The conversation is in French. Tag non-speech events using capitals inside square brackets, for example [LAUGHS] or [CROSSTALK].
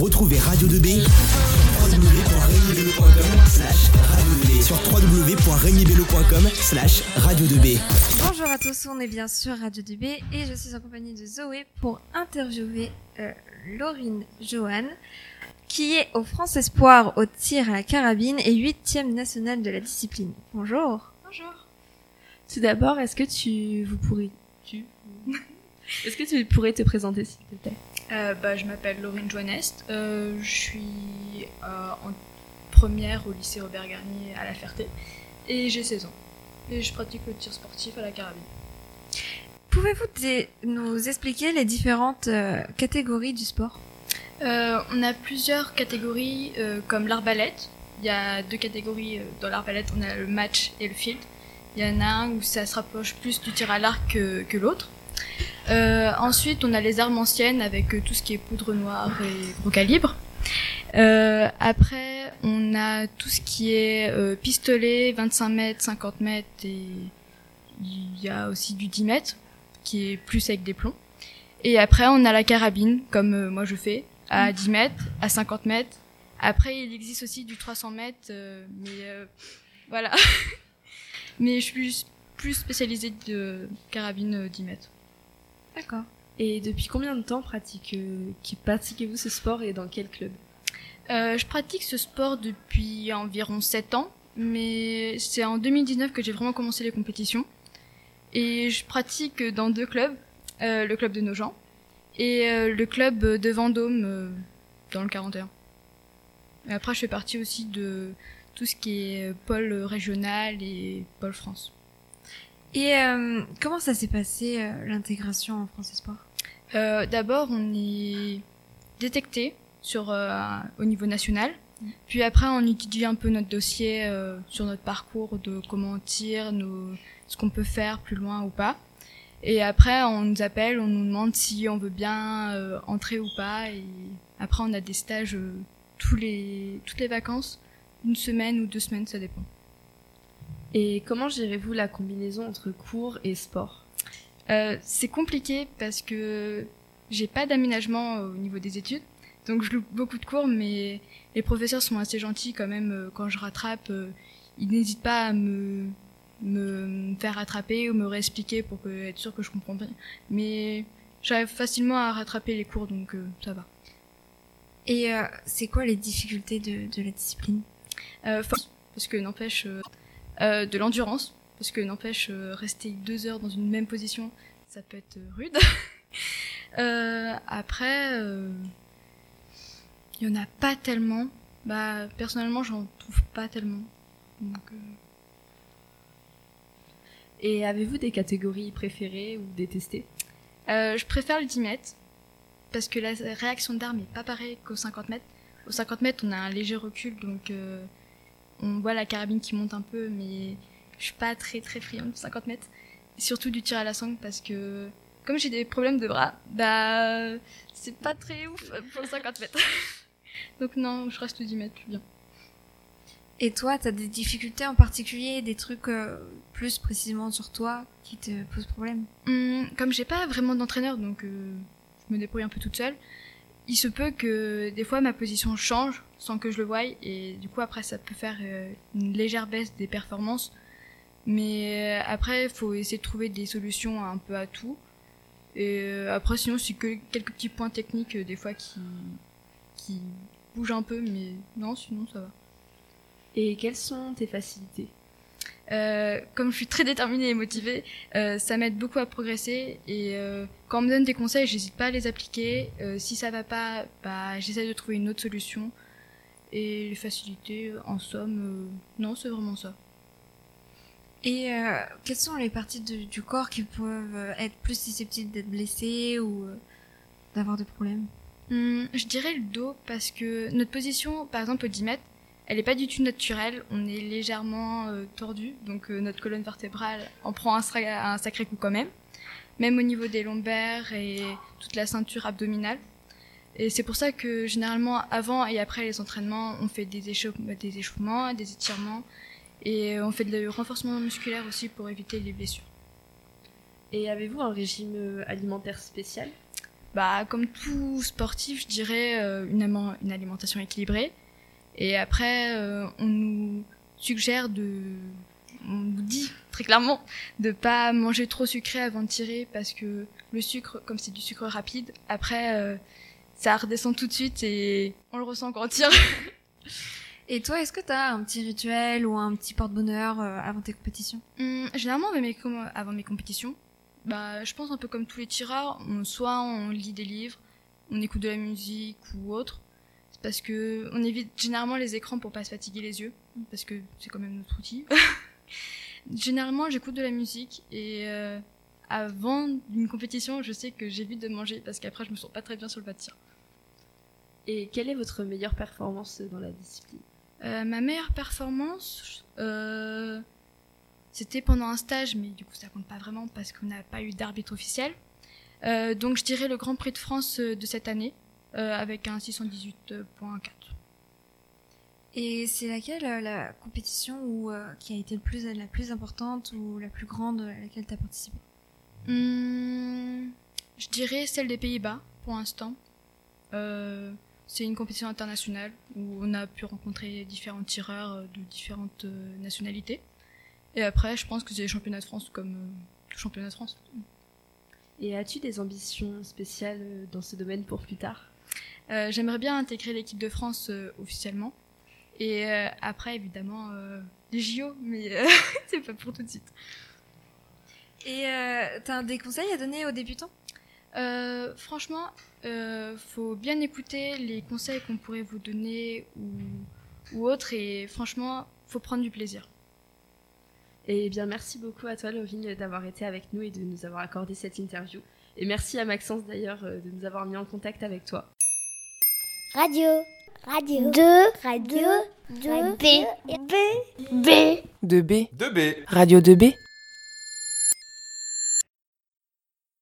Retrouvez Radio 2B sur www.regnibello.com slash radio 2B. Bonjour à tous, on est bien sûr Radio 2B et je suis en compagnie de Zoé pour interviewer euh, Laurine Johan qui est au France Espoir au tir à la carabine et huitième nationale de la discipline. Bonjour. Bonjour. Tout d'abord, est-ce que tu vous pourrais tu est-ce que tu pourrais te présenter s'il te plaît? Euh, bah, je m'appelle Laurine Joannest. Euh, je suis euh, en première au lycée Robert Garnier à La Ferté et j'ai 16 ans. Et je pratique le tir sportif à la carabine. Pouvez-vous nous expliquer les différentes euh, catégories du sport? On a plusieurs catégories comme l'arbalète. Il y a deux catégories dans l'arbalète. On a le match et le field. Il y en a un où ça se rapproche plus du tir à l'arc que, que l'autre. Euh, ensuite, on a les armes anciennes avec euh, tout ce qui est poudre noire et gros calibre. Euh, après, on a tout ce qui est euh, pistolet, 25 mètres, 50 mètres et il y a aussi du 10 mètres qui est plus avec des plombs. Et après, on a la carabine, comme euh, moi je fais, à 10 mètres, à 50 mètres. Après, il existe aussi du 300 mètres, mais voilà. [LAUGHS] mais je suis plus, plus spécialisée de carabine 10 mètres. D'accord. Et depuis combien de temps pratique, euh, pratiquez-vous ce sport et dans quel club? Euh, Je pratique ce sport depuis environ 7 ans, mais c'est en 2019 que j'ai vraiment commencé les compétitions. Et je pratique dans deux clubs, euh, le club de Nogent et le club de Vendôme dans le 41. Et après, je fais partie aussi de tout ce qui est pôle régional et pôle France. Et euh, comment ça s'est passé euh, l'intégration en France Espoir? Euh, D'abord, on est détecté sur au niveau national. Puis après, on étudie un peu notre dossier sur notre parcours de comment on tire, nos, ce qu'on peut faire plus loin ou pas. Et après, on nous appelle, on nous demande si on veut bien entrer ou pas. Et après, on a des stages tous les, toutes les vacances, une semaine ou deux semaines, ça dépend. Et comment gérez-vous la combinaison entre cours et sport? Euh, C'est compliqué parce que j'ai pas d'aménagement au niveau des études. Donc je loupe beaucoup de cours, mais les professeurs sont assez gentils quand même. Euh, quand je rattrape, euh, ils n'hésitent pas à me, me faire rattraper ou me réexpliquer pour que, être sûr que je comprends bien. Mais j'arrive facilement à rattraper les cours, donc euh, ça va. Et euh, c'est quoi les difficultés de, de la discipline? Euh, Parce que n'empêche, euh, de l'endurance, parce que n'empêche, euh, rester deux heures dans une même position, ça peut être rude. [LAUGHS] Euh, après, il y en a pas tellement. Bah, personnellement, j'en trouve pas tellement. Donc, Et avez-vous des catégories préférées ou détestées? Je préfère le 10 mètres, parce que la réaction d'arme est pas pareille qu'au 50 mètres. Au 50 mètres, on a un léger recul, donc on voit la carabine qui monte un peu, mais je suis pas très très friande de 50 mètres. Et surtout du tir à la sangle parce que comme j'ai des problèmes de bras, bah c'est pas très ouf pour 50 mètres. [LAUGHS] Donc non, je reste 10 mètres plus bien. Et toi, t'as des difficultés en particulier, des trucs euh, plus précisément sur toi qui te posent problème? Hum, Comme j'ai pas vraiment d'entraîneur, donc euh, je me débrouille un peu toute seule il se peut que des fois ma position change sans que je le voie et du coup après ça peut faire euh, une légère baisse des performances. Mais euh, après il faut essayer de trouver des solutions un peu à tout. Et euh, après sinon c'est que quelques petits points techniques des fois qui qui bougent un peu mais non sinon ça va. Et quelles sont tes facilités? Euh, comme je suis très déterminée et motivée, euh, ça m'aide beaucoup à progresser. Et euh, quand on me donne des conseils, j'hésite pas à les appliquer. Si ça va pas, bah, j'essaie de trouver une autre solution. Et les facilités, en somme, non, c'est vraiment ça. Et quelles sont les parties de, du corps qui peuvent être plus susceptibles d'être blessées ou d'avoir des problèmes? Hum, Je dirais le dos parce que notre position, par exemple au 10 mètres, elle est pas du tout naturelle, on est légèrement euh, tordu, donc euh, notre colonne vertébrale en prend un, un, sacré coup quand même, même au niveau des lombaires et toute la ceinture abdominale. Et c'est pour ça que généralement avant et après les entraînements, on fait des, des échauffements, des étirements et on fait de renforcement musculaire aussi pour éviter les blessures. Et avez-vous un régime euh, alimentaire spécial? Bah, comme tout sportif, je dirais euh, une alimentation équilibrée. Et après, euh, on nous suggère de, on nous dit très clairement de pas manger trop sucré avant de tirer parce que le sucre, comme c'est du sucre rapide, après euh, ça redescend tout de suite et on le ressent quand on tire. [LAUGHS] Et toi, est-ce que tu as un petit rituel ou un petit porte-bonheur euh, avant tes compétitions? Hum, généralement, avant mes, com- avant mes compétitions, bah, je pense un peu comme tous les tireurs, on, soit on lit des livres, on écoute de la musique ou autre. Parce que on évite généralement les écrans pour pas se fatiguer les yeux, parce que c'est quand même notre outil. [LAUGHS] généralement, j'écoute de la musique et euh, avant une compétition, je sais que j'évite de manger parce qu'après, je me sens pas très bien sur le pas de tir. Et quelle est votre meilleure performance dans la discipline? Euh, ma meilleure performance, euh, c'était pendant un stage, mais du coup ça compte pas vraiment parce qu'on n'a pas eu d'arbitre officiel. Donc je dirais le Grand Prix de France de cette année avec un 618.4. Et c'est laquelle euh, la compétition où, euh, qui a été le plus, la plus importante ou la plus grande à laquelle tu as participé? Hum, je dirais celle des Pays-Bas pour l'instant. Euh, c'est une compétition internationale où on a pu rencontrer différents tireurs euh, de différentes euh, nationalités. Et après, je pense que c'est les championnats de France comme euh, tout championnat de France. Et as-tu des ambitions spéciales euh, dans ce domaine pour plus tard? Euh, J'aimerais bien intégrer l'équipe de France euh, officiellement. Et euh, après, évidemment, euh, les JO, mais euh, [LAUGHS] c'est pas pour tout de suite. Et euh, tu as des conseils à donner aux débutants? Euh, franchement, euh, faut bien écouter les conseils qu'on pourrait vous donner ou, ou autres. Et franchement, faut prendre du plaisir. Eh bien, merci beaucoup à toi, Laurine, d'avoir été avec nous et de nous avoir accordé cette interview. Et merci à Maxence d'ailleurs euh, de nous avoir mis en contact avec toi. Radio. Radio. 2. Radio. 2. B. B. B. 2B. 2B. Radio 2B.